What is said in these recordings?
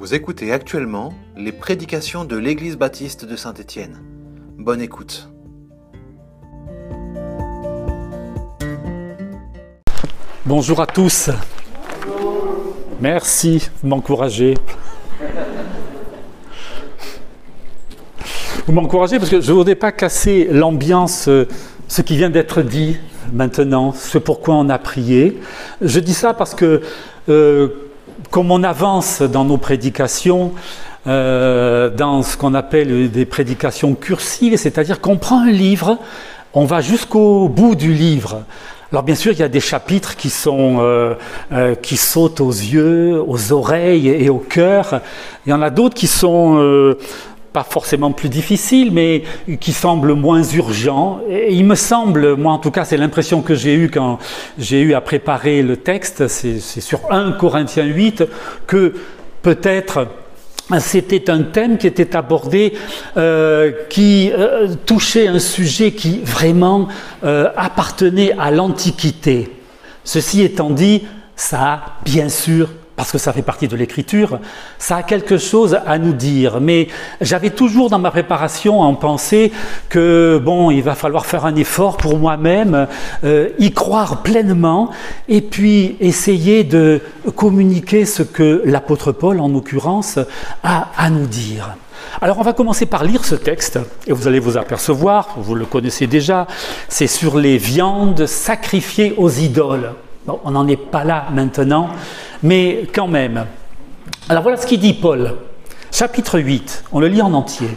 Vous écoutez actuellement les prédications de l'Église baptiste de Saint-Étienne. Bonne écoute. Bonjour à tous. Merci de m'encourager. Vous m'encouragez parce que je ne voudrais pas casser l'ambiance, euh, ce qui vient d'être dit maintenant, ce pourquoi on a prié. Je dis ça parce que euh, comme on avance dans nos prédications, euh, dans ce qu'on appelle des prédications cursives, c'est-à-dire qu'on prend un livre, on va jusqu'au bout du livre. Alors bien sûr, il y a des chapitres qui sont euh, euh, qui sautent aux yeux, aux oreilles et au cœur. Il y en a d'autres qui sont pas forcément plus difficiles, mais qui semblent moins urgents. Et il me semble, moi en tout cas, c'est l'impression que j'ai eue quand j'ai eu à préparer le texte, c'est sur 1 Corinthiens 8, que peut-être c'était un thème qui était abordé, euh, qui euh, touchait un sujet qui vraiment euh, appartenait à l'Antiquité. Ceci étant dit, ça a bien sûr parce que ça fait partie de l'écriture, ça a quelque chose à nous dire. Mais j'avais toujours dans ma préparation en pensée que, bon, il va falloir faire un effort pour moi-même, euh, y croire pleinement, et puis essayer de communiquer ce que l'apôtre Paul, en l'occurrence, a à nous dire. Alors on va commencer par lire ce texte, et vous allez vous apercevoir, vous le connaissez déjà, c'est sur les viandes sacrifiées aux idoles. On n'en est pas là maintenant, mais quand même. Alors voilà ce qu'il dit Paul. Chapitre 8, on le lit en entier.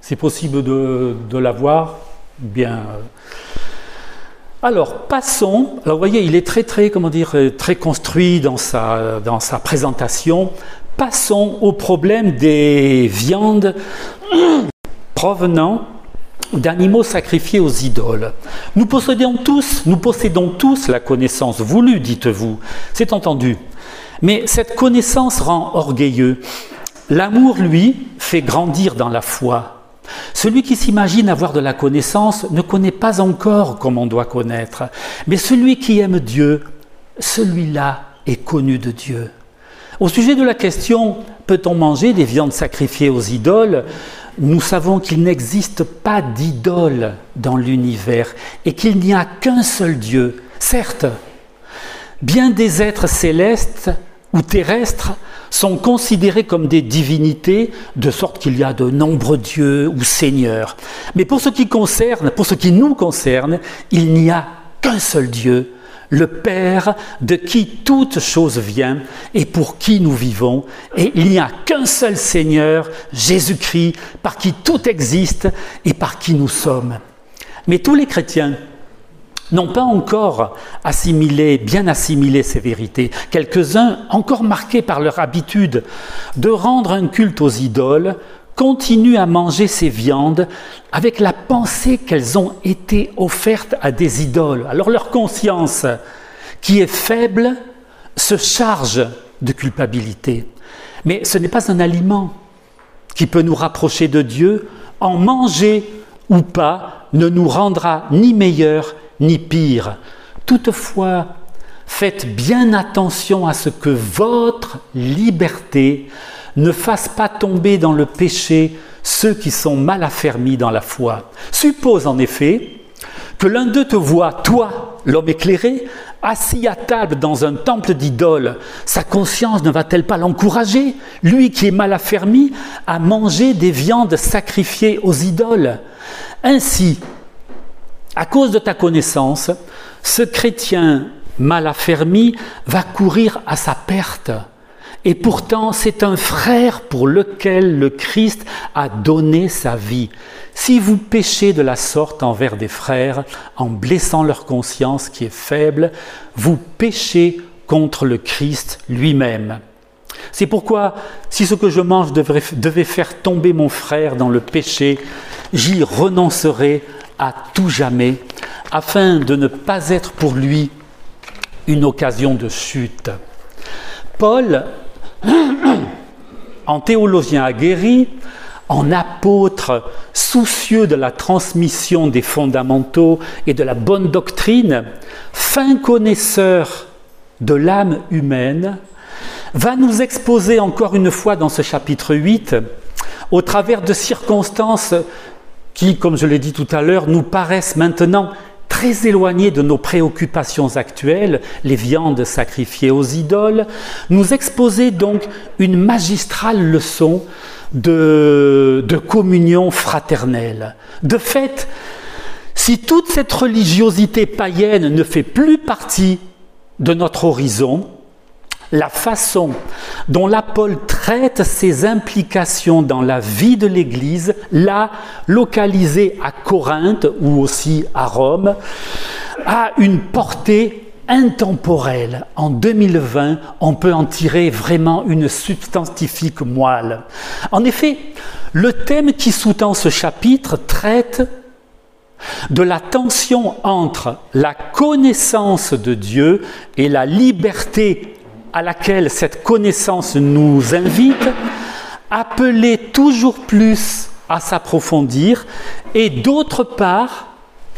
C'est possible de, l'avoir Bien. Alors, passons. Alors, vous voyez, il est très, très, comment dire, très construit dans sa, dans sa présentation. Passons au problème des viandes provenant d'animaux sacrifiés aux idoles. Nous possédons tous, nous possédons tous la connaissance voulue, dites-vous. C'est entendu. Mais cette connaissance rend orgueilleux. L'amour, lui, fait grandir dans la foi. Celui qui s'imagine avoir de la connaissance ne connaît pas encore comme on doit connaître. Mais celui qui aime Dieu, celui-là est connu de Dieu. Au sujet de la question peut-on manger des viandes sacrifiées aux idoles? Nous savons qu'il n'existe pas d'idole dans l'univers et qu'il n'y a qu'un seul Dieu. Certes, bien des êtres célestes ou terrestres sont considérés comme des divinités, de sorte qu'il y a de nombreux dieux ou seigneurs. Mais pour ce qui concerne, pour ce qui nous concerne, il n'y a qu'un seul Dieu, le Père de qui toute chose vient et pour qui nous vivons, et il n'y a qu'un seul Seigneur, Jésus-Christ, par qui tout existe et par qui nous sommes. Mais tous les chrétiens n'ont pas encore assimilé, bien assimilé ces vérités. Quelques-uns, encore marqués par leur habitude de rendre un culte aux idoles, continuent à manger ces viandes avec la pensée qu'elles ont été offertes à des idoles. Alors leur conscience, qui est faible, se charge de culpabilité. Mais ce n'est pas un aliment qui peut nous rapprocher de Dieu. En manger ou pas ne nous rendra ni meilleur ni pire. Toutefois, faites bien attention à ce que votre liberté ne fasse pas tomber dans le péché ceux qui sont mal affermis dans la foi. Suppose en effet que l'un d'eux te voit, toi, l'homme éclairé, assis à table dans un temple d'idoles. Sa conscience ne va-t-elle pas l'encourager, lui qui est mal affermi, à manger des viandes sacrifiées aux idoles? Ainsi, à cause de ta connaissance, ce chrétien mal affermi va courir à sa perte. Et pourtant, c'est un frère pour lequel le Christ a donné sa vie. Si vous péchez de la sorte envers des frères, en blessant leur conscience qui est faible, vous péchez contre le Christ lui-même. C'est pourquoi, si ce que je mange devait, faire tomber mon frère dans le péché, j'y renoncerai à tout jamais, afin de ne pas être pour lui une occasion de chute. Paul en théologien aguerri, en apôtre soucieux de la transmission des fondamentaux et de la bonne doctrine, fin connaisseur de l'âme humaine, va nous exposer encore une fois dans ce chapitre 8 au travers de circonstances qui, comme je l'ai dit tout à l'heure, nous paraissent maintenant très éloignées de nos préoccupations actuelles, les viandes sacrifiées aux idoles, nous exposer donc une magistrale leçon de, de communion fraternelle. De fait, si toute cette religiosité païenne ne fait plus partie de notre horizon, la façon dont l'Apôtre traite ses implications dans la vie de l'Église, là localisée à Corinthe ou aussi à Rome, a une portée intemporelle. En 2020, on peut en tirer vraiment une substantifique moelle. En effet, le thème qui sous-tend ce chapitre traite de la tension entre la connaissance de Dieu et la liberté à laquelle cette connaissance nous invite, appeler toujours plus à s'approfondir, et d'autre part,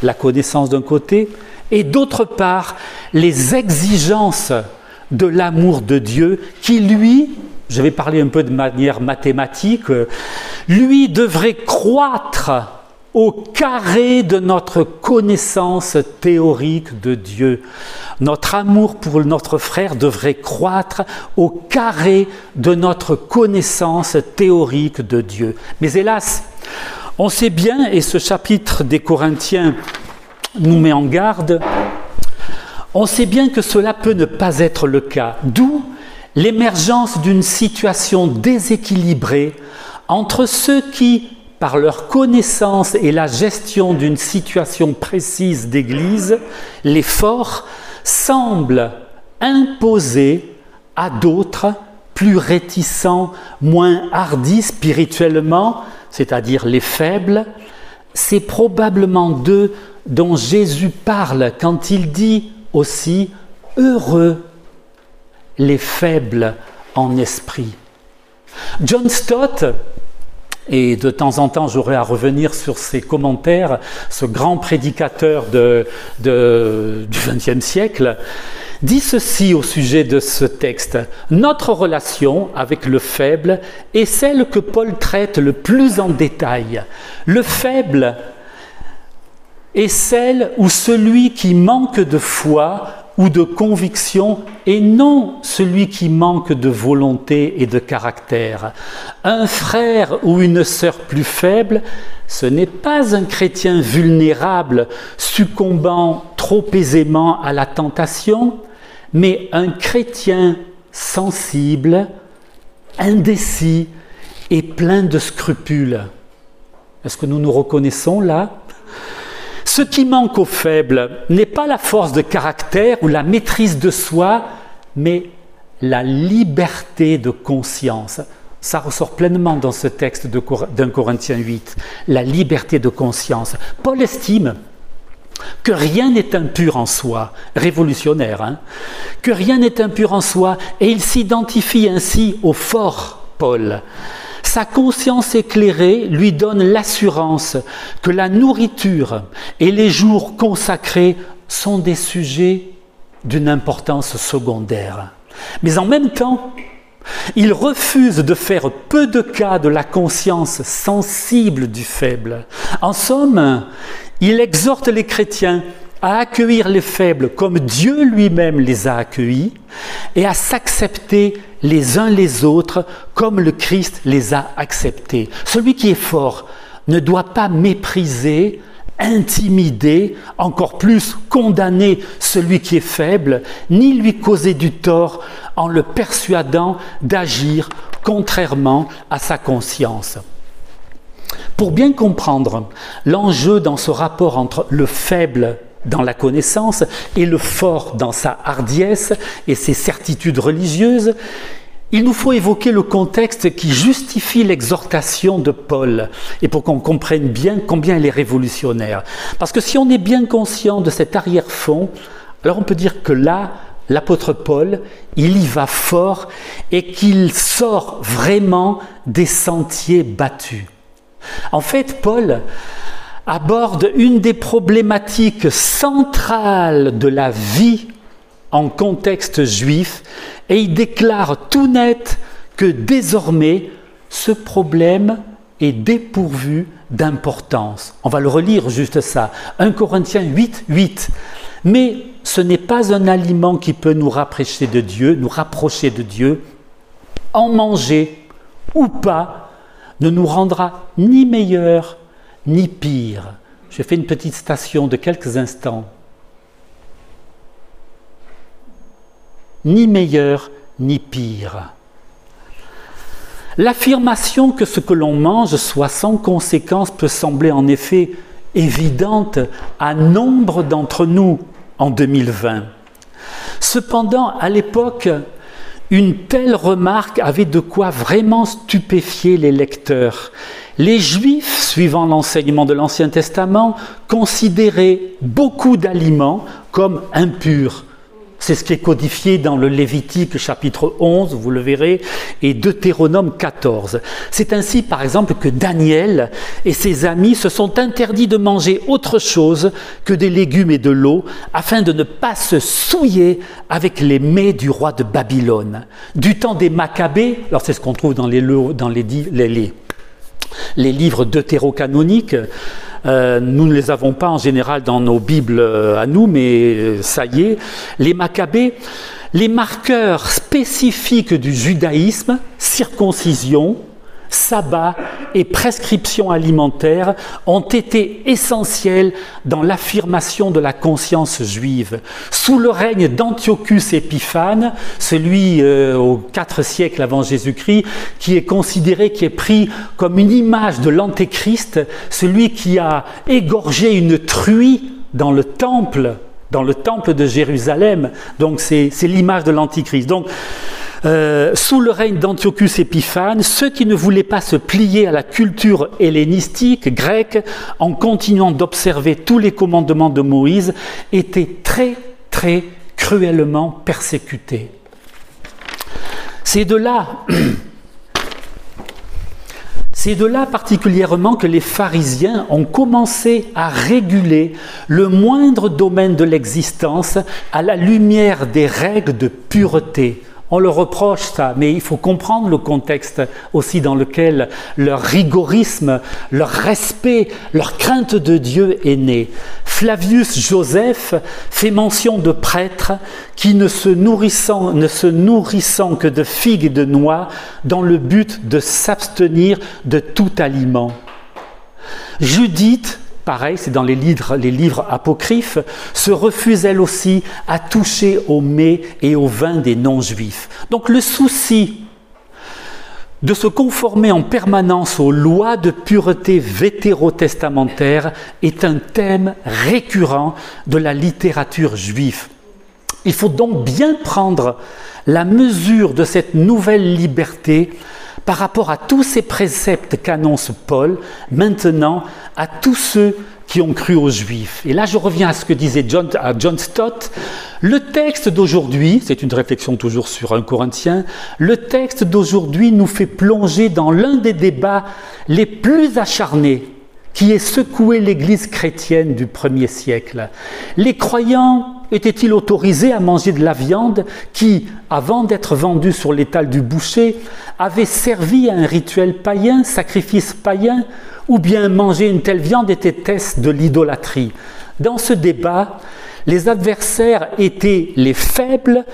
la connaissance d'un côté, et d'autre part, les exigences de l'amour de Dieu qui, lui, je vais parler un peu de manière mathématique, lui devrait croître au carré de notre connaissance théorique de Dieu. Notre amour pour notre frère devrait croître au carré de notre connaissance théorique de Dieu. Mais hélas, on sait bien, et ce chapitre des Corinthiens nous met en garde, on sait bien que cela peut ne pas être le cas, d'où l'émergence d'une situation déséquilibrée entre ceux qui par leur connaissance et la gestion d'une situation précise d'Église, les forts semblent imposer à d'autres plus réticents, moins hardis spirituellement, c'est-à-dire les faibles. C'est probablement d'eux dont Jésus parle quand il dit aussi heureux les faibles en esprit. John Stott, et de temps en temps, j'aurai à revenir sur ses commentaires, ce grand prédicateur du XXe siècle, dit ceci au sujet de ce texte. Notre relation avec le faible est celle que Paul traite le plus en détail. Le faible est celle où celui qui manque de foi ou de conviction et non celui qui manque de volonté et de caractère. Un frère ou une sœur plus faible, ce n'est pas un chrétien vulnérable succombant trop aisément à la tentation, mais un chrétien sensible, indécis et plein de scrupules. Est-ce que nous nous reconnaissons là? Ce qui manque aux faibles n'est pas la force de caractère ou la maîtrise de soi, mais la liberté de conscience. Ça ressort pleinement dans ce texte d'un Corinthiens 8, la liberté de conscience. Paul estime que rien n'est impur en soi, révolutionnaire, hein, que rien n'est impur en soi, et il s'identifie ainsi au fort Paul. Sa conscience éclairée lui donne l'assurance que la nourriture et les jours consacrés sont des sujets d'une importance secondaire. Mais en même temps, il refuse de faire peu de cas de la conscience sensible du faible. En somme, il exhorte les chrétiens à accueillir les faibles comme Dieu lui-même les a accueillis et à s'accepter les uns les autres comme le Christ les a acceptés. Celui qui est fort ne doit pas mépriser, intimider, encore plus condamner celui qui est faible, ni lui causer du tort en le persuadant d'agir contrairement à sa conscience. Pour bien comprendre l'enjeu dans ce rapport entre le faible dans la connaissance et le fort dans sa hardiesse et ses certitudes religieuses, il nous faut évoquer le contexte qui justifie l'exhortation de Paul et pour qu'on comprenne bien combien elle est révolutionnaire. Parce que si on est bien conscient de cet arrière-fond, alors on peut dire que là, l'apôtre Paul, il y va fort et qu'il sort vraiment des sentiers battus. En fait, Paul aborde une des problématiques centrales de la vie en contexte juif et il déclare tout net que désormais ce problème est dépourvu d'importance. On va le relire juste ça. 1 Corinthiens 8, 8. Mais ce n'est pas un aliment qui peut nous rapprocher de Dieu, nous rapprocher de Dieu. En manger ou pas ne nous rendra ni meilleur ni pire. J'ai fait une petite station de quelques instants. Ni meilleur ni pire. L'affirmation que ce que l'on mange soit sans conséquence peut sembler en effet évidente à nombre d'entre nous en 2020. Cependant, à l'époque, une telle remarque avait de quoi vraiment stupéfier les lecteurs. Les Juifs, suivant l'enseignement de l'Ancien Testament, considéraient beaucoup d'aliments comme impurs, c'est ce qui est codifié dans le Lévitique chapitre 11, vous le verrez, et Deutéronome 14. C'est ainsi, par exemple, que Daniel et ses amis se sont interdits de manger autre chose que des légumes et de l'eau, afin de ne pas se souiller avec les mets du roi de Babylone. Du temps des Maccabées, alors c'est ce qu'on trouve dans les, dans les, livres deutérocanoniques, euh, nous ne les avons pas en général dans nos Bibles euh, à nous, mais euh, ça y est. Les Maccabées, les marqueurs spécifiques du judaïsme, circoncision, sabbat et prescription alimentaire ont été essentiels dans l'affirmation de la conscience juive. Sous le règne d'Antiochus Épiphane, celui euh, au IV siècle avant Jésus-Christ, qui est considéré, qui est pris comme une image de l'Antéchrist, celui qui a égorgé une truie dans le temple, dans le temple de Jérusalem. Donc c'est l'image de l'Antichrist. Donc euh, sous le règne d'Antiochus Épiphane, ceux qui ne voulaient pas se plier à la culture hellénistique grecque en continuant d'observer tous les commandements de Moïse étaient très très cruellement persécutés. C'est de là C'est de là particulièrement que les pharisiens ont commencé à réguler le moindre domaine de l'existence à la lumière des règles de pureté, on le reproche ça, mais il faut comprendre le contexte aussi dans lequel leur rigorisme, leur respect, leur crainte de Dieu est né. Flavius Joseph fait mention de prêtres qui ne se nourrissant, ne se nourrissant que de figues et de noix dans le but de s'abstenir de tout aliment. Judith pareil, c'est dans les livres, apocryphes, se refuse elle aussi à toucher au mets et au vin des non-juifs. Donc le souci de se conformer en permanence aux lois de pureté vétérotestamentaires est un thème récurrent de la littérature juive. Il faut donc bien prendre la mesure de cette nouvelle liberté par rapport à tous ces préceptes qu'annonce Paul, maintenant à tous ceux qui ont cru aux Juifs. Et là, je reviens à ce que disait John, John Stott. Le texte d'aujourd'hui, c'est une réflexion toujours sur un Corinthien, le texte d'aujourd'hui nous fait plonger dans l'un des débats les plus acharnés qui ait secoué l'Église chrétienne du premier siècle. Les croyants étaient-ils autorisés à manger de la viande qui, avant d'être vendue sur l'étal du boucher, avait servi à un rituel païen, sacrifice païen, ou bien manger une telle viande était-ce de l'idolâtrie? Dans ce débat, les adversaires étaient les faibles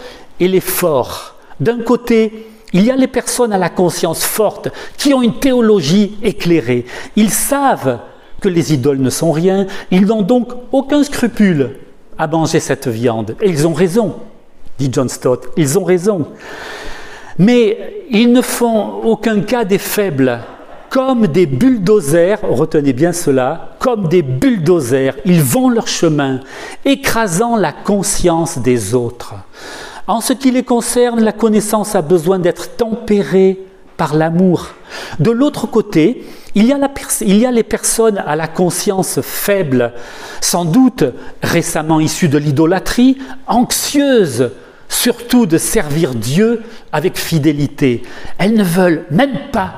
et les forts. D'un côté, il y a les personnes à la conscience forte qui ont une théologie éclairée. Ils savent que les idoles ne sont rien. Ils n'ont donc aucun scrupule à manger cette viande. Et ils ont raison, dit John Stott. Ils ont raison. Mais ils ne font aucun cas des faibles. Comme des bulldozers, retenez bien cela, comme des bulldozers, ils vont leur chemin, écrasant la conscience des autres. En ce qui les concerne, la connaissance a besoin d'être tempérée par l'amour. De l'autre côté, il y, a les personnes à la conscience faible, sans doute récemment issues de l'idolâtrie, anxieuses surtout de servir Dieu avec fidélité. Elles ne veulent même pas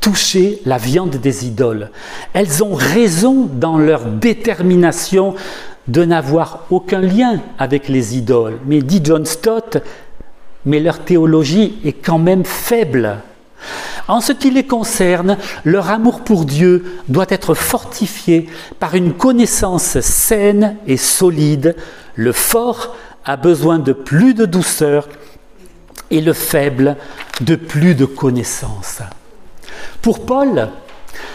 toucher la viande des idoles. Elles ont raison dans leur détermination de n'avoir aucun lien avec les idoles. Mais dit John Stott, mais leur théologie est quand même faible. En ce qui les concerne, leur amour pour Dieu doit être fortifié par une connaissance saine et solide. Le fort a besoin de plus de douceur et le faible de plus de connaissance. Pour Paul,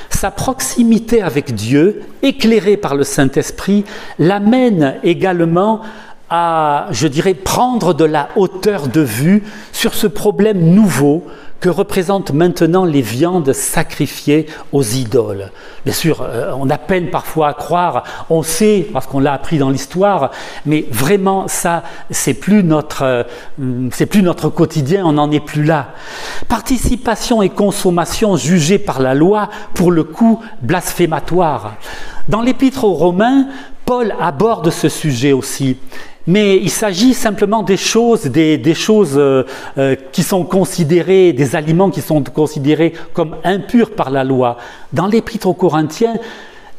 sa proximité avec Dieu, éclairée par le Saint-Esprit, l'amène également à, je dirais, prendre de la hauteur de vue sur ce problème nouveau que représentent maintenant les viandes sacrifiées aux idoles. Bien sûr, euh, on a peine parfois à croire, on sait parce qu'on l'a appris dans l'histoire, mais vraiment ça, c'est plus notre, euh, plus notre quotidien, on n'en est plus là. Participation et consommation jugées par la loi, pour le coup blasphématoire. Dans l'Épître aux Romains, Paul aborde ce sujet aussi. Mais il s'agit simplement des choses, des, choses euh, euh, qui sont considérées, des aliments qui sont considérés comme impurs par la loi. Dans l'Épître aux Corinthiens,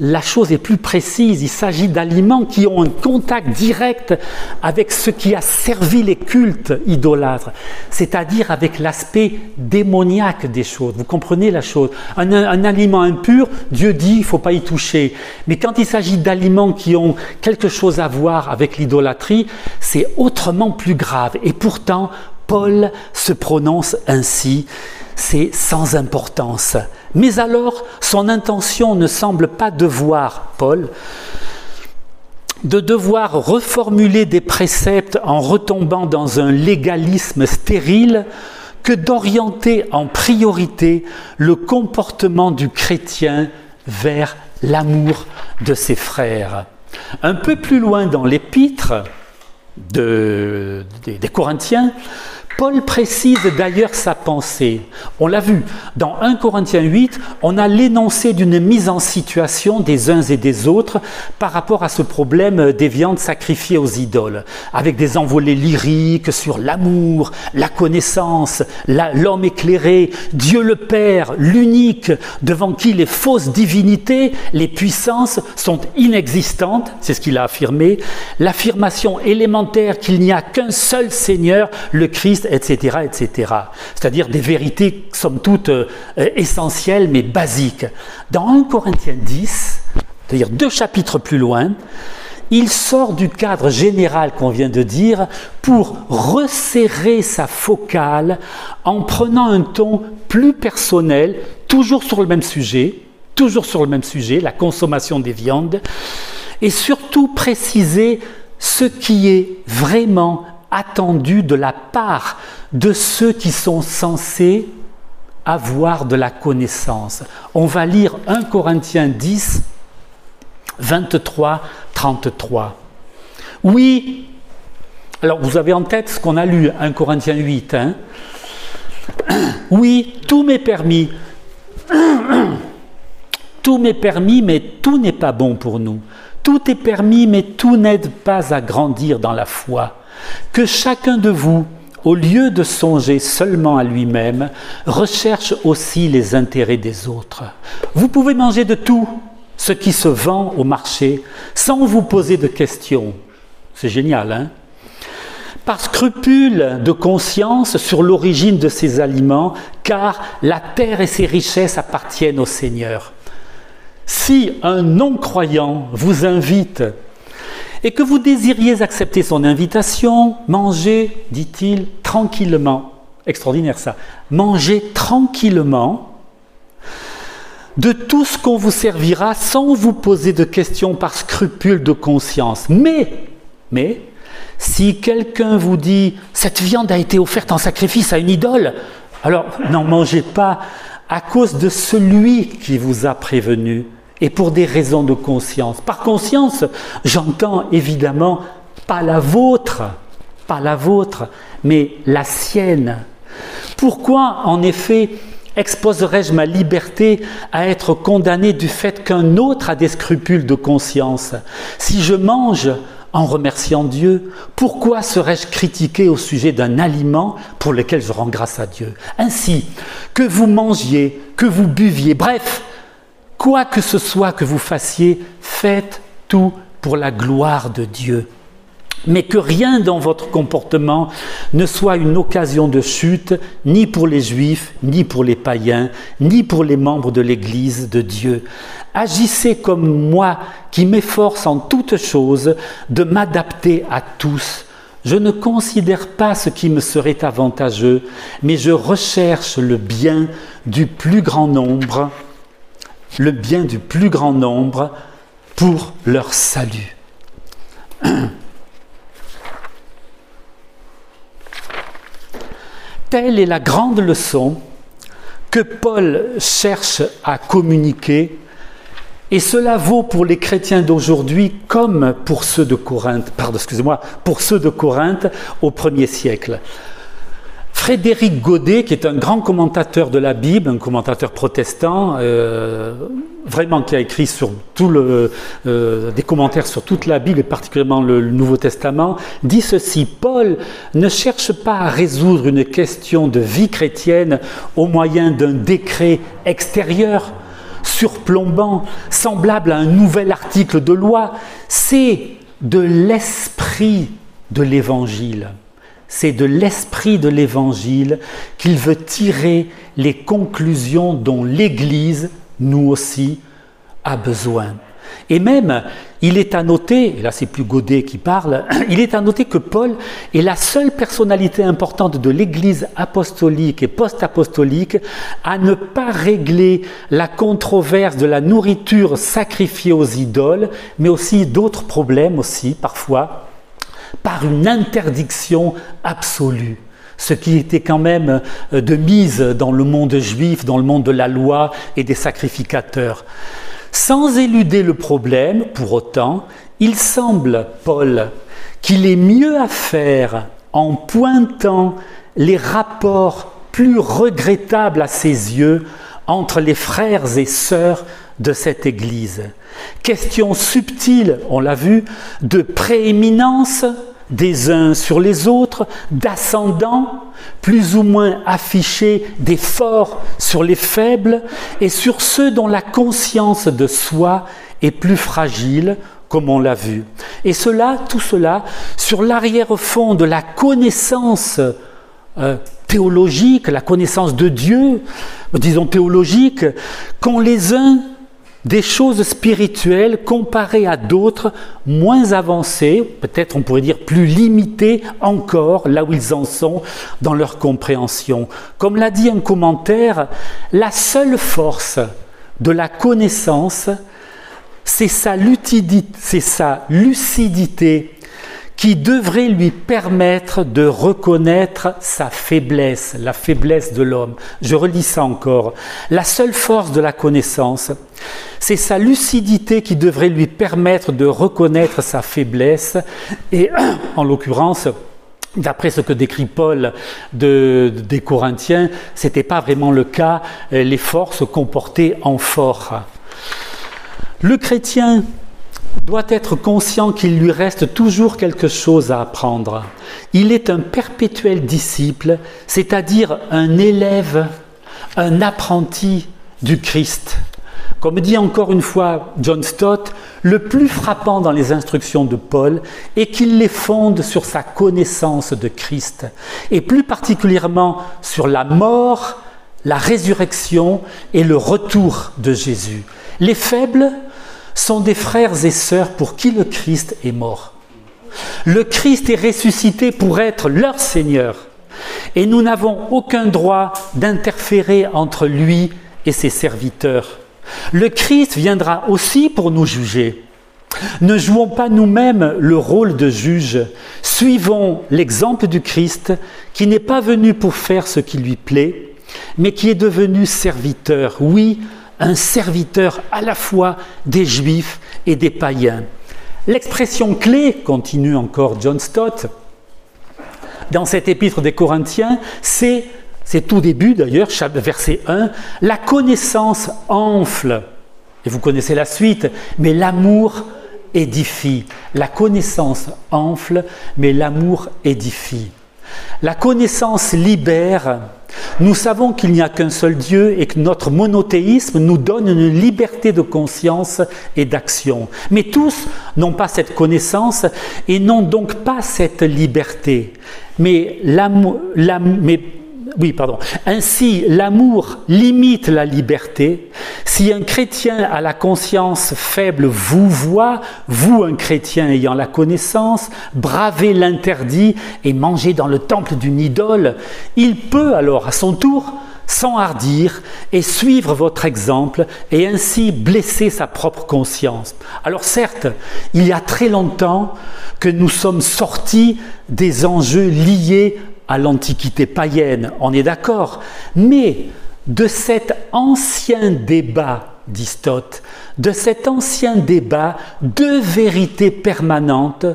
la chose est plus précise. Il s'agit d'aliments qui ont un contact direct avec ce qui a servi les cultes idolâtres, c'est-à-dire avec l'aspect démoniaque des choses. Vous comprenez la chose un, aliment impur, Dieu dit il ne faut pas y toucher. Mais quand il s'agit d'aliments qui ont quelque chose à voir avec l'idolâtrie, c'est autrement plus grave. Et pourtant, Paul se prononce ainsi c'est sans importance. Mais alors, son intention ne semble pas devoir, Paul, de devoir reformuler des préceptes en retombant dans un légalisme stérile que d'orienter en priorité le comportement du chrétien vers l'amour de ses frères. Un peu plus loin dans l'épître des Corinthiens, Paul précise d'ailleurs sa pensée. On l'a vu, dans 1 Corinthiens 8, on a l'énoncé d'une mise en situation des uns et des autres par rapport à ce problème des viandes sacrifiées aux idoles, avec des envolées lyriques sur l'amour, la connaissance, l'homme éclairé, Dieu le Père, l'unique, devant qui les fausses divinités, les puissances sont inexistantes, c'est ce qu'il a affirmé, l'affirmation élémentaire qu'il n'y a qu'un seul Seigneur, le Christ, etc., etc. C'est-à-dire des vérités, somme toute, euh, essentielles, mais basiques. Dans 1 Corinthiens 10, c'est-à-dire deux chapitres plus loin, il sort du cadre général qu'on vient de dire pour resserrer sa focale en prenant un ton plus personnel, toujours sur le même sujet, toujours sur le même sujet, la consommation des viandes, et surtout préciser ce qui est vraiment attendu de la part de ceux qui sont censés avoir de la connaissance. On va lire 1 Corinthiens 10, 23, 33. Oui, alors vous avez en tête ce qu'on a lu, 1 Corinthiens 8. Hein oui, tout m'est permis. tout m'est permis, mais tout n'est pas bon pour nous. Tout est permis, mais tout n'aide pas à grandir dans la foi. Que chacun de vous, au lieu de songer seulement à lui-même, recherche aussi les intérêts des autres. Vous pouvez manger de tout ce qui se vend au marché sans vous poser de questions. C'est génial, hein? Par scrupule de conscience sur l'origine de ces aliments, car la terre et ses richesses appartiennent au Seigneur. Si un non-croyant vous invite et que vous désiriez accepter son invitation, mangez, dit-il, tranquillement. Extraordinaire ça. Mangez tranquillement de tout ce qu'on vous servira sans vous poser de questions par scrupule de conscience. Mais, mais, si quelqu'un vous dit cette viande a été offerte en sacrifice à une idole, alors n'en mangez pas à cause de celui qui vous a prévenu et pour des raisons de conscience. Par conscience, j'entends évidemment pas la vôtre, pas la vôtre, mais la sienne. Pourquoi, en effet, exposerais-je ma liberté à être condamné du fait qu'un autre a des scrupules de conscience? Si je mange en remerciant Dieu, pourquoi serais-je critiqué au sujet d'un aliment pour lequel je rends grâce à Dieu? Ainsi, que vous mangiez, que vous buviez, bref, Quoi que ce soit que vous fassiez, faites tout pour la gloire de Dieu. Mais que rien dans votre comportement ne soit une occasion de chute, ni pour les juifs, ni pour les païens, ni pour les membres de l'Église de Dieu. Agissez comme moi qui m'efforce en toutes choses de m'adapter à tous. Je ne considère pas ce qui me serait avantageux, mais je recherche le bien du plus grand nombre, le bien du plus grand nombre pour leur salut. Telle est la grande leçon que Paul cherche à communiquer, et cela vaut pour les chrétiens d'aujourd'hui comme pour ceux de Corinthe, pour ceux de Corinthe au premier siècle. Frédéric Godet, qui est un grand commentateur de la Bible, un commentateur protestant, euh, vraiment qui a écrit sur euh, des commentaires sur toute la Bible et particulièrement le, Nouveau Testament, dit ceci Paul ne cherche pas à résoudre une question de vie chrétienne au moyen d'un décret extérieur, surplombant, semblable à un nouvel article de loi. C'est de l'esprit de l'Évangile c'est de l'esprit de l'Évangile qu'il veut tirer les conclusions dont l'Église, nous aussi, a besoin. Et même, il est à noter, et là c'est plus Godet qui parle, il est à noter que Paul est la seule personnalité importante de l'Église apostolique et post-apostolique à ne pas régler la controverse de la nourriture sacrifiée aux idoles, mais aussi d'autres problèmes aussi parfois par une interdiction absolue, ce qui était quand même euh, de mise dans le monde juif, dans le monde de la loi et des sacrificateurs. Sans éluder le problème, pour autant, il semble, Paul, qu'il est mieux à faire en pointant les rapports plus regrettables à ses yeux entre les frères et sœurs de cette Église. Question subtile, on l'a vu, de prééminence des uns sur les autres, d'ascendant, plus ou moins affiché des forts sur les faibles et sur ceux dont la conscience de soi est plus fragile, comme on l'a vu. Et cela, tout cela, sur l'arrière-fond de la connaissance euh, théologique, la connaissance de Dieu, disons théologique, qu'ont les uns des choses spirituelles comparées à d'autres moins avancées, peut-être on pourrait dire plus limitées encore là où ils en sont dans leur compréhension. Comme l'a dit un commentaire, la seule force de la connaissance, c'est sa, sa lucidité qui devrait lui permettre de reconnaître sa faiblesse, la faiblesse de l'homme. Je relis ça encore. La seule force de la connaissance, c'est sa lucidité qui devrait lui permettre de reconnaître sa faiblesse et, en l'occurrence, D'après ce que décrit Paul de, des Corinthiens, ce n'était pas vraiment le cas, les forces comportaient en fort. Le chrétien doit être conscient qu'il lui reste toujours quelque chose à apprendre. Il est un perpétuel disciple, c'est-à-dire un élève, un apprenti du Christ. Comme dit encore une fois John Stott, le plus frappant dans les instructions de Paul est qu'il les fonde sur sa connaissance de Christ, et plus particulièrement sur la mort, la résurrection et le retour de Jésus. Les faibles sont des frères et sœurs pour qui le Christ est mort. Le Christ est ressuscité pour être leur Seigneur. Et nous n'avons aucun droit d'interférer entre lui et ses serviteurs. Le Christ viendra aussi pour nous juger. Ne jouons pas nous-mêmes le rôle de juge. Suivons l'exemple du Christ qui n'est pas venu pour faire ce qui lui plaît, mais qui est devenu serviteur. Oui, un serviteur à la fois des juifs et des païens. L'expression clé, continue encore John Stott, dans cet épître des Corinthiens, c'est, c'est tout début d'ailleurs, verset 1, la connaissance enfle. Et vous connaissez la suite, mais l'amour édifie. La connaissance enfle, mais l'amour édifie. La connaissance libère. Nous savons qu'il n'y a qu'un seul Dieu et que notre monothéisme nous donne une liberté de conscience et d'action. Mais tous n'ont pas cette connaissance et n'ont donc pas cette liberté. Mais, mais oui, pardon. Ainsi, l'amour limite la liberté. Si un chrétien a la conscience faible vous voit, vous, un chrétien ayant la connaissance, braver l'interdit et manger dans le temple d'une idole, il peut alors, à son tour, s'enhardir et suivre votre exemple et ainsi blesser sa propre conscience. Alors certes, il y a très longtemps que nous sommes sortis des enjeux liés à l'Antiquité païenne, on est d'accord, mais de cet ancien débat d'Istote, de cet ancien débat, deux vérités permanentes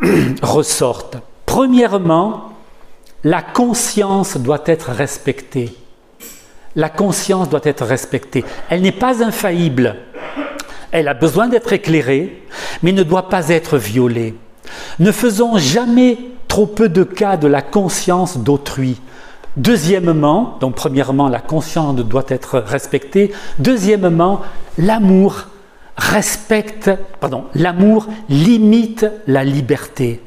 ressortent. Premièrement, la conscience doit être respectée. La conscience doit être respectée. Elle n'est pas infaillible. Elle a besoin d'être éclairée, mais ne doit pas être violée. Ne faisons jamais trop peu de cas de la conscience d'autrui. Deuxièmement, donc premièrement, la conscience doit être respectée. Deuxièmement, l'amour respecte, l'amour limite la liberté.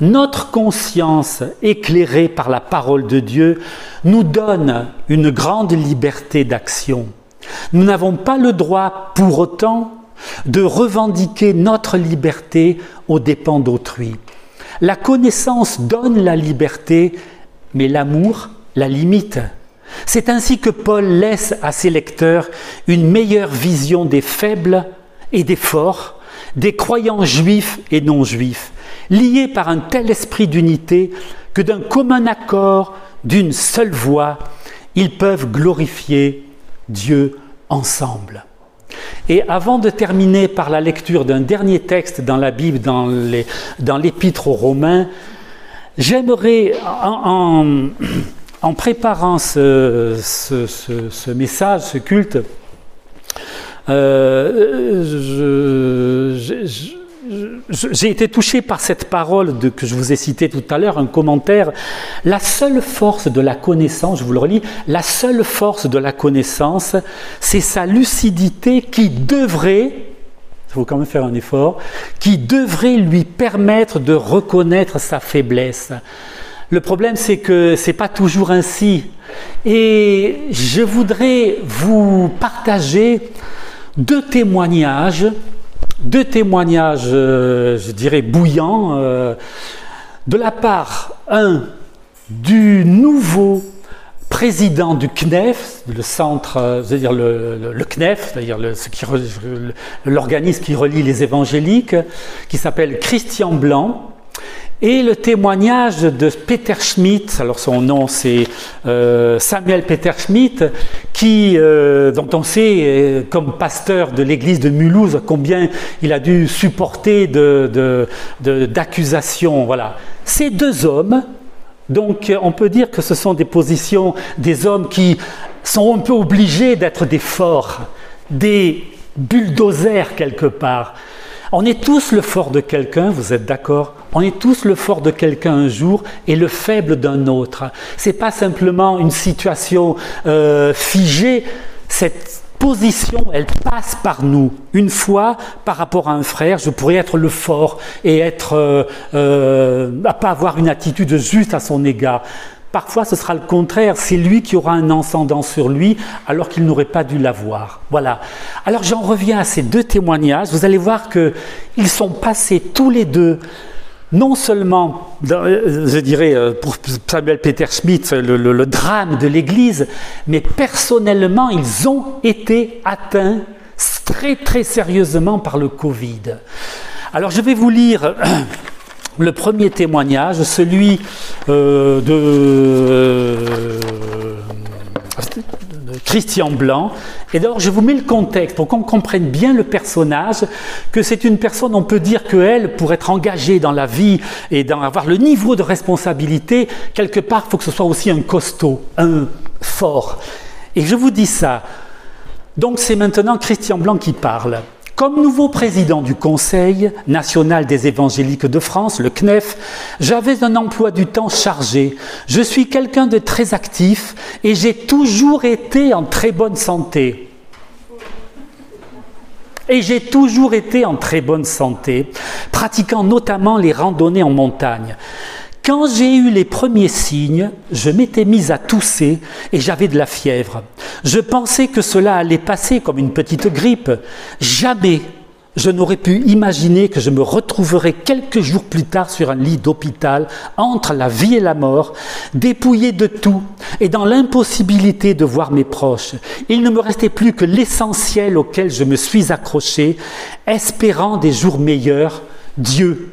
Notre conscience éclairée par la parole de Dieu nous donne une grande liberté d'action. Nous n'avons pas le droit pour autant de revendiquer notre liberté aux dépens d'autrui. La connaissance donne la liberté, mais l'amour la limite. C'est ainsi que Paul laisse à ses lecteurs une meilleure vision des faibles et des forts, des croyants juifs et non juifs, liés par un tel esprit d'unité que d'un commun accord, d'une seule voix, ils peuvent glorifier Dieu ensemble. Et avant de terminer par la lecture d'un dernier texte dans la Bible, dans l'épître aux Romains, j'aimerais, en, préparant ce, message, ce culte, euh, je j'ai été touché par cette parole que je vous ai citée tout à l'heure, un commentaire. La seule force de la connaissance, je vous le relis, la seule force de la connaissance, c'est sa lucidité qui devrait, il faut quand même faire un effort, qui devrait lui permettre de reconnaître sa faiblesse. Le problème, c'est que c'est pas toujours ainsi. Et je voudrais vous partager deux témoignages deux témoignages, euh, je dirais, bouillants, euh, de la part, un, du nouveau président du CNEF, le centre, euh, c'est-à-dire le, CNEF, c'est-à-dire l'organisme qui relie les évangéliques, qui s'appelle Christian Blanc, et le témoignage de Peter Schmidt, alors son nom c'est euh, Samuel Peter Schmidt, qui, euh, dont on sait, euh, comme pasteur de l'église de Mulhouse, combien il a dû supporter d'accusations. Voilà. Ces deux hommes, donc on peut dire que ce sont des positions des hommes qui sont un peu obligés d'être des forts, des bulldozers quelque part. On est tous le fort de quelqu'un, vous êtes d'accord? On est tous le fort de quelqu'un un jour et le faible d'un autre. C'est pas simplement une situation euh, figée. Cette position, elle passe par nous. Une fois, par rapport à un frère, je pourrais être le fort et être, euh, euh, pas avoir une attitude juste à son égard. Parfois, ce sera le contraire. C'est lui qui aura un ascendant sur lui, alors qu'il n'aurait pas dû l'avoir. Voilà. Alors, j'en reviens à ces deux témoignages. Vous allez voir qu'ils sont passés tous les deux, non seulement, je dirais, euh, pour Samuel Peter Schmidt, le, drame de l'Église, mais personnellement, ils ont été atteints très, très sérieusement par le Covid. Alors, je vais vous lire le premier témoignage, celui euh, euh, de, Christian Blanc. Et d'abord, je vous mets le contexte pour qu'on comprenne bien le personnage, que c'est une personne, on peut dire qu'elle, pour être engagée dans la vie et d'avoir le niveau de responsabilité, quelque part, il faut que ce soit aussi un costaud, un fort. Et je vous dis ça. Donc c'est maintenant Christian Blanc qui parle. Comme nouveau président du Conseil national des évangéliques de France, le CNEF, j'avais un emploi du temps chargé. Je suis quelqu'un de très actif et j'ai toujours été en très bonne santé. Et j'ai toujours été en très bonne santé, pratiquant notamment les randonnées en montagne. Quand j'ai eu les premiers signes, je m'étais mise à tousser et j'avais de la fièvre. Je pensais que cela allait passer comme une petite grippe. Jamais je n'aurais pu imaginer que je me retrouverais quelques jours plus tard sur un lit d'hôpital, entre la vie et la mort, dépouillé de tout et dans l'impossibilité de voir mes proches. Il ne me restait plus que l'essentiel auquel je me suis accroché, espérant des jours meilleurs, Dieu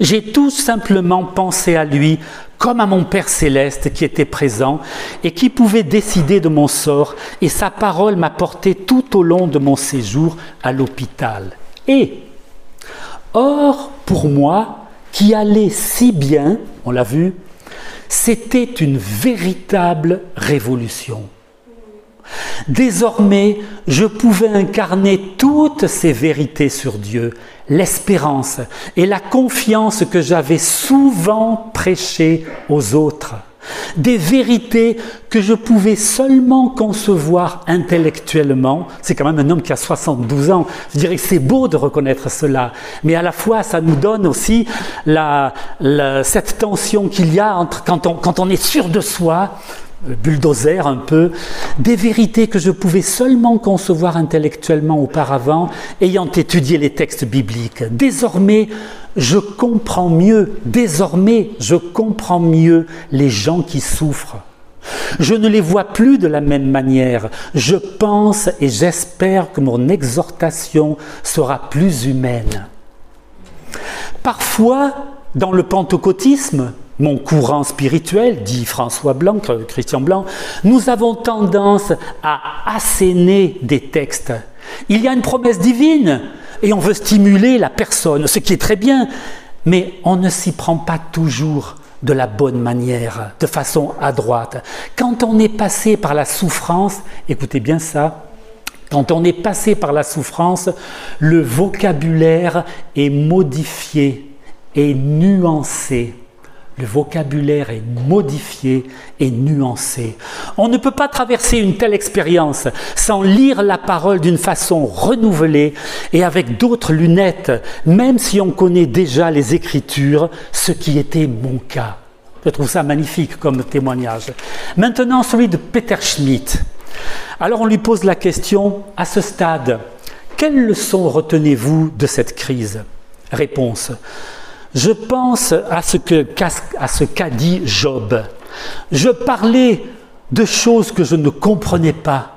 j'ai tout simplement pensé à lui comme à mon Père céleste qui était présent et qui pouvait décider de mon sort, et sa parole m'a porté tout au long de mon séjour à l'hôpital. Et, or, pour moi, qui allait si bien, on l'a vu, c'était une véritable révolution. Désormais, je pouvais incarner toutes ces vérités sur Dieu, l'espérance et la confiance que j'avais souvent prêchées aux autres, des vérités que je pouvais seulement concevoir intellectuellement. C'est quand même un homme qui a 72 ans. Je dirais que c'est beau de reconnaître cela, mais à la fois ça nous donne aussi cette tension qu'il y a entre quand on, quand on est sûr de soi, bulldozer un peu, des vérités que je pouvais seulement concevoir intellectuellement auparavant, ayant étudié les textes bibliques. Désormais, je comprends mieux, désormais, je comprends mieux les gens qui souffrent. Je ne les vois plus de la même manière. Je pense et j'espère que mon exhortation sera plus humaine. Parfois, dans le pentecôtisme, mon courant spirituel, dit François Blanc, Christian Blanc, nous avons tendance à asséner des textes. Il y a une promesse divine et on veut stimuler la personne, ce qui est très bien, mais on ne s'y prend pas toujours de la bonne manière, de façon adroite. Quand on est passé par la souffrance, écoutez bien ça, quand on est passé par la souffrance, le vocabulaire est modifié et nuancé le vocabulaire est modifié et nuancé. On ne peut pas traverser une telle expérience sans lire la parole d'une façon renouvelée et avec d'autres lunettes, même si on connaît déjà les Écritures, ce qui était mon cas. Je trouve ça magnifique comme témoignage. Maintenant, celui de Peter Schmidt. Alors on lui pose la question, à ce stade, quelles leçons retenez-vous de cette crise? Réponse. Je pense à ce qu'a dit Job. Je parlais de choses que je ne comprenais pas.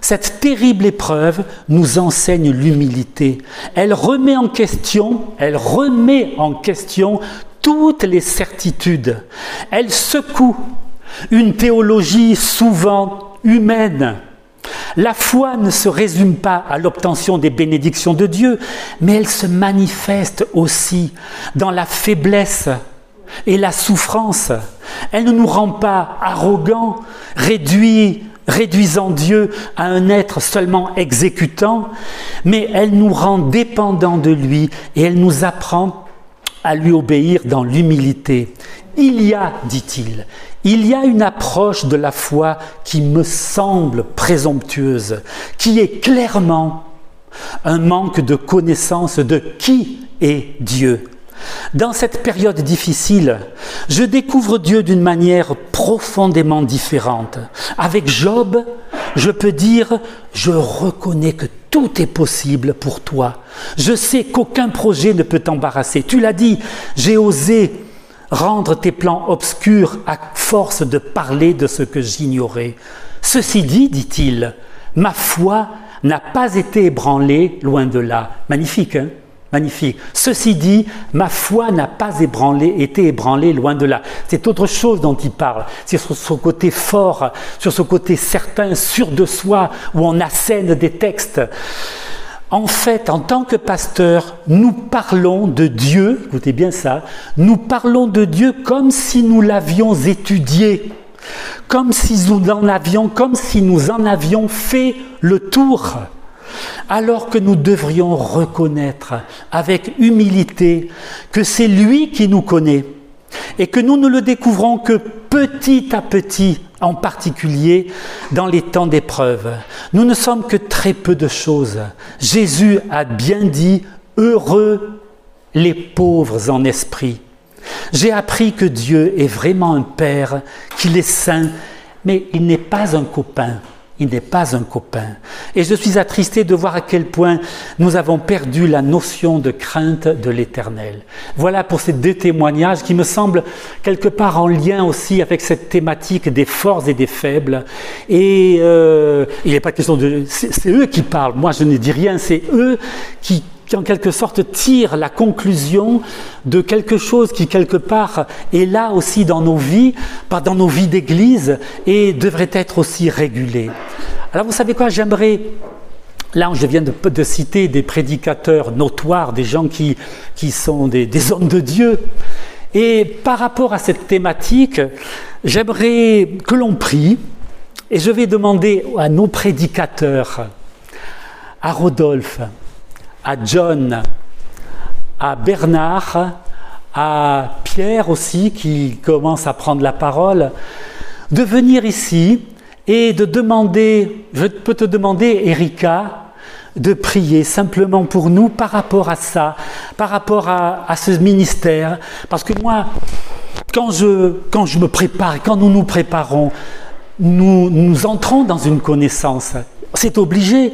Cette terrible épreuve nous enseigne l'humilité. Elle remet en question, elle remet en question toutes les certitudes. Elle secoue une théologie souvent humaine la foi ne se résume pas à l'obtention des bénédictions de Dieu, mais elle se manifeste aussi dans la faiblesse et la souffrance. Elle ne nous rend pas arrogants, réduits, réduisant Dieu à un être seulement exécutant, mais elle nous rend dépendants de lui et elle nous apprend à lui obéir dans l'humilité. Il y a, dit-il, il y a une approche de la foi qui me semble présomptueuse, qui est clairement un manque de connaissance de qui est Dieu. Dans cette période difficile, je découvre Dieu d'une manière profondément différente. Avec Job, je peux dire, je reconnais que tout est possible pour toi. Je sais qu'aucun projet ne peut t'embarrasser. Tu l'as dit, j'ai osé rendre tes plans obscurs à force de parler de ce que j'ignorais. Ceci dit, dit-il, ma foi n'a pas été ébranlée loin de là. Magnifique, hein? Magnifique. Ceci dit, ma foi n'a pas été ébranlée loin de là. C'est autre chose dont il parle. C'est sur ce côté fort, sur ce côté certain, sûr de soi, où on assène des textes. En fait, en tant que pasteur, nous parlons de Dieu, écoutez bien ça, nous parlons de Dieu comme si nous l'avions étudié, comme si nous en avions, comme si nous en avions fait le tour. alors que nous devrions reconnaître avec humilité que c'est lui qui nous connaît et que nous ne le découvrons que petit à petit, en particulier dans les temps d'épreuve. Nous ne sommes que très peu de choses. Jésus a bien dit, heureux les pauvres en esprit. J'ai appris que Dieu est vraiment un Père, qu'il est saint, mais il n'est pas un copain il n'est pas un copain. Et je suis attristé de voir à quel point nous avons perdu la notion de crainte de l'éternel. Voilà pour ces deux témoignages qui me semblent quelque part en lien aussi avec cette thématique des forts et des faibles. Et euh, il n'est pas question de... C'est eux qui parlent, moi je ne dis rien, c'est eux qui qui en quelque sorte tirent la conclusion de quelque chose qui quelque part est là aussi dans nos vies, pas dans nos vies d'église, et devrait être aussi régulé. Alors vous savez quoi, j'aimerais Là, je viens de, citer des prédicateurs notoires, des gens qui, qui sont des, hommes de Dieu. Et par rapport à cette thématique, j'aimerais que l'on prie, et je vais demander à nos prédicateurs, à Rodolphe, à John, à Bernard, à Pierre aussi qui commence à prendre la parole, de venir ici et de demander, je peux te demander, Erika, de prier simplement pour nous par rapport à ça, par rapport à, ce ministère. Parce que moi, quand je, quand je me prépare, quand nous nous préparons, nous, nous entrons dans une connaissance. C'est obligé.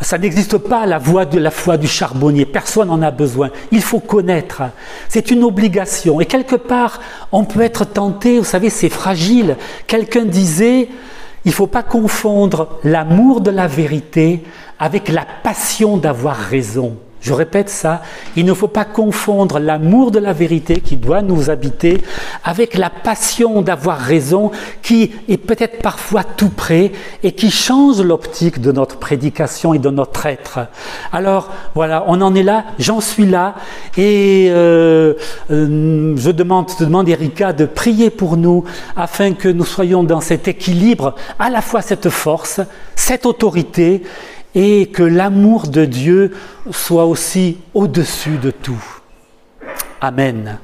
Ça n'existe pas la voie de la foi du charbonnier. Personne n'en a besoin. Il faut connaître. C'est une obligation. Et quelque part, on peut être tenté. Vous savez, c'est fragile. Quelqu'un disait, il ne faut pas confondre l'amour de la vérité avec la passion d'avoir raison. Je répète ça, il ne faut pas confondre l'amour de la vérité qui doit nous habiter avec la passion d'avoir raison qui est peut-être parfois tout près et qui change l'optique de notre prédication et de notre être. Alors voilà, on en est là, j'en suis là et euh, euh, je demande, je demande Erika de prier pour nous afin que nous soyons dans cet équilibre, à la fois cette force, cette autorité et que l'amour de Dieu soit aussi au-dessus de tout. Amen.